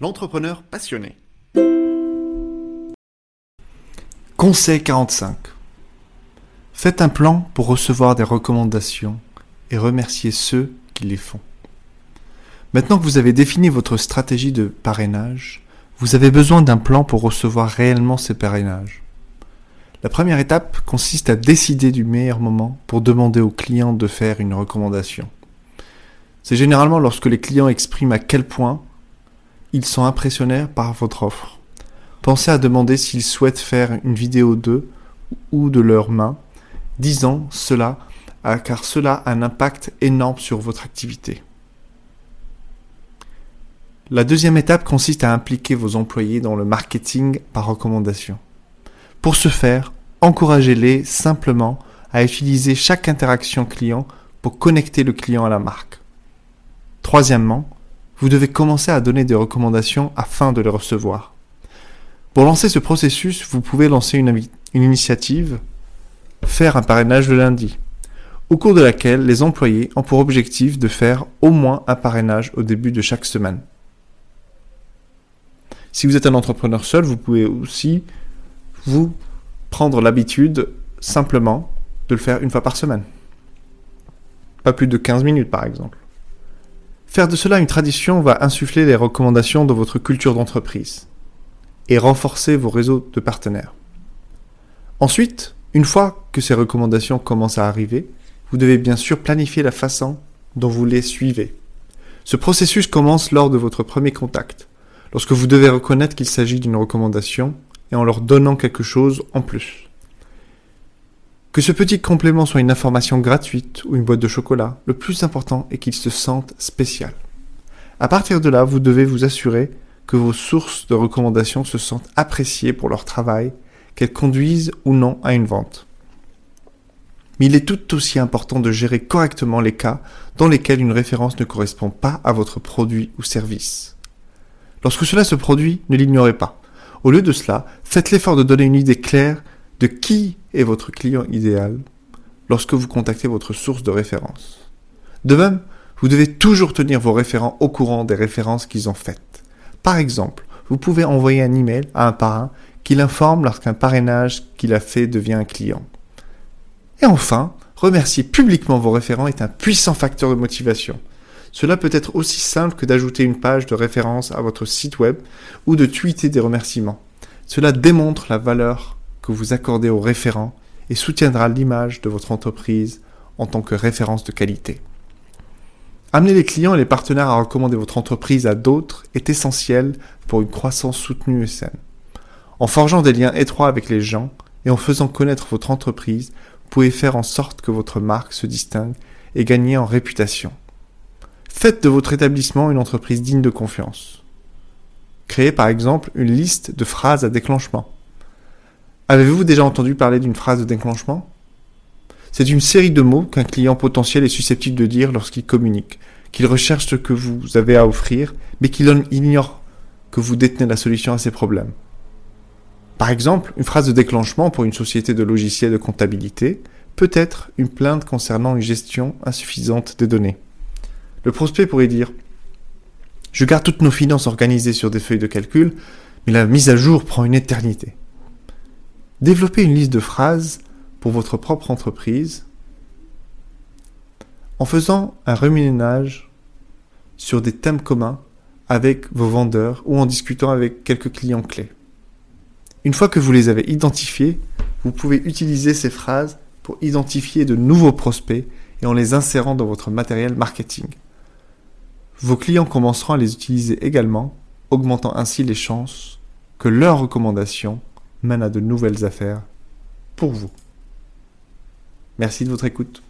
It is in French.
L'entrepreneur passionné. Conseil 45. Faites un plan pour recevoir des recommandations et remercier ceux qui les font. Maintenant que vous avez défini votre stratégie de parrainage, vous avez besoin d'un plan pour recevoir réellement ces parrainages. La première étape consiste à décider du meilleur moment pour demander aux clients de faire une recommandation. C'est généralement lorsque les clients expriment à quel point ils sont impressionnés par votre offre. Pensez à demander s'ils souhaitent faire une vidéo d'eux ou de leurs mains, disant cela car cela a un impact énorme sur votre activité. La deuxième étape consiste à impliquer vos employés dans le marketing par recommandation. Pour ce faire, encouragez-les simplement à utiliser chaque interaction client pour connecter le client à la marque. Troisièmement, vous devez commencer à donner des recommandations afin de les recevoir. Pour lancer ce processus, vous pouvez lancer une, une initiative, faire un parrainage le lundi, au cours de laquelle les employés ont pour objectif de faire au moins un parrainage au début de chaque semaine. Si vous êtes un entrepreneur seul, vous pouvez aussi vous prendre l'habitude simplement de le faire une fois par semaine. Pas plus de 15 minutes par exemple. Faire de cela une tradition va insuffler les recommandations dans votre culture d'entreprise et renforcer vos réseaux de partenaires. Ensuite, une fois que ces recommandations commencent à arriver, vous devez bien sûr planifier la façon dont vous les suivez. Ce processus commence lors de votre premier contact, lorsque vous devez reconnaître qu'il s'agit d'une recommandation et en leur donnant quelque chose en plus. Que ce petit complément soit une information gratuite ou une boîte de chocolat, le plus important est qu'il se sente spécial. À partir de là, vous devez vous assurer que vos sources de recommandations se sentent appréciées pour leur travail, qu'elles conduisent ou non à une vente. Mais il est tout aussi important de gérer correctement les cas dans lesquels une référence ne correspond pas à votre produit ou service. Lorsque cela se produit, ne l'ignorez pas. Au lieu de cela, faites l'effort de donner une idée claire de qui votre client idéal lorsque vous contactez votre source de référence. De même, vous devez toujours tenir vos référents au courant des références qu'ils ont faites. Par exemple, vous pouvez envoyer un email à un parrain qui l'informe lorsqu'un parrainage qu'il a fait devient un client. Et enfin, remercier publiquement vos référents est un puissant facteur de motivation. Cela peut être aussi simple que d'ajouter une page de référence à votre site web ou de tweeter des remerciements. Cela démontre la valeur que vous accordez aux référents et soutiendra l'image de votre entreprise en tant que référence de qualité. Amener les clients et les partenaires à recommander votre entreprise à d'autres est essentiel pour une croissance soutenue et saine. En forgeant des liens étroits avec les gens et en faisant connaître votre entreprise, vous pouvez faire en sorte que votre marque se distingue et gagner en réputation. Faites de votre établissement une entreprise digne de confiance. Créez par exemple une liste de phrases à déclenchement. Avez-vous déjà entendu parler d'une phrase de déclenchement? C'est une série de mots qu'un client potentiel est susceptible de dire lorsqu'il communique, qu'il recherche ce que vous avez à offrir, mais qu'il ignore que vous détenez la solution à ses problèmes. Par exemple, une phrase de déclenchement pour une société de logiciels de comptabilité peut être une plainte concernant une gestion insuffisante des données. Le prospect pourrait dire Je garde toutes nos finances organisées sur des feuilles de calcul, mais la mise à jour prend une éternité. Développez une liste de phrases pour votre propre entreprise en faisant un reménage sur des thèmes communs avec vos vendeurs ou en discutant avec quelques clients clés. Une fois que vous les avez identifiés, vous pouvez utiliser ces phrases pour identifier de nouveaux prospects et en les insérant dans votre matériel marketing. Vos clients commenceront à les utiliser également, augmentant ainsi les chances que leurs recommandations mènent à de nouvelles affaires pour vous. Merci de votre écoute.